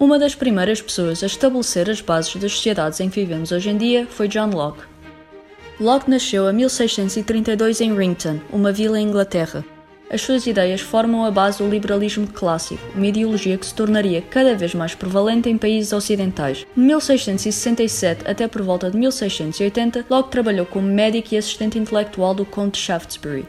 Uma das primeiras pessoas a estabelecer as bases das sociedades em que vivemos hoje em dia foi John Locke. Locke nasceu em 1632 em Rington, uma vila em Inglaterra. As suas ideias formam a base do liberalismo clássico, uma ideologia que se tornaria cada vez mais prevalente em países ocidentais. De 1667 até por volta de 1680, Locke trabalhou como médico e assistente intelectual do Conde de Shaftesbury.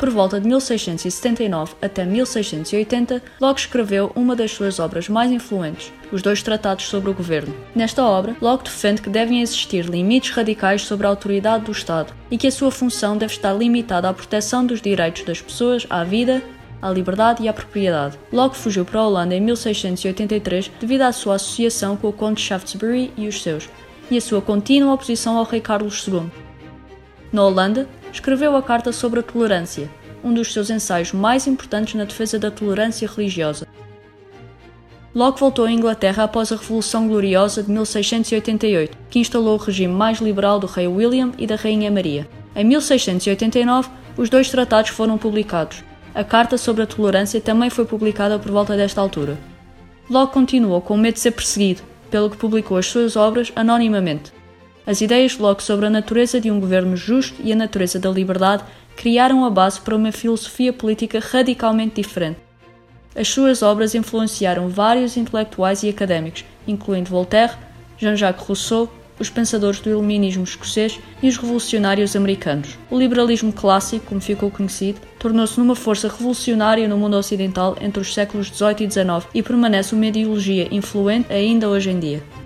Por volta de 1679 até 1680, Locke escreveu uma das suas obras mais influentes, os dois tratados sobre o governo. Nesta obra, Locke defende que devem existir limites radicais sobre a autoridade do Estado e que a sua função deve estar limitada à proteção dos direitos das pessoas à vida, à liberdade e à propriedade. Locke fugiu para a Holanda em 1683 devido à sua associação com o Conde Shaftesbury e os seus, e a sua contínua oposição ao rei Carlos II. Na Holanda, escreveu a Carta sobre a Tolerância, um dos seus ensaios mais importantes na defesa da tolerância religiosa. Locke voltou à Inglaterra após a Revolução Gloriosa de 1688, que instalou o regime mais liberal do rei William e da rainha Maria. Em 1689, os dois tratados foram publicados. A Carta sobre a Tolerância também foi publicada por volta desta altura. Locke continuou com medo de ser perseguido, pelo que publicou as suas obras anonimamente. As ideias de Locke sobre a natureza de um governo justo e a natureza da liberdade criaram a base para uma filosofia política radicalmente diferente. As suas obras influenciaram vários intelectuais e académicos, incluindo Voltaire, Jean-Jacques Rousseau, os pensadores do iluminismo escocês e os revolucionários americanos. O liberalismo clássico, como ficou conhecido, tornou-se numa força revolucionária no mundo ocidental entre os séculos XVIII e XIX e permanece uma ideologia influente ainda hoje em dia.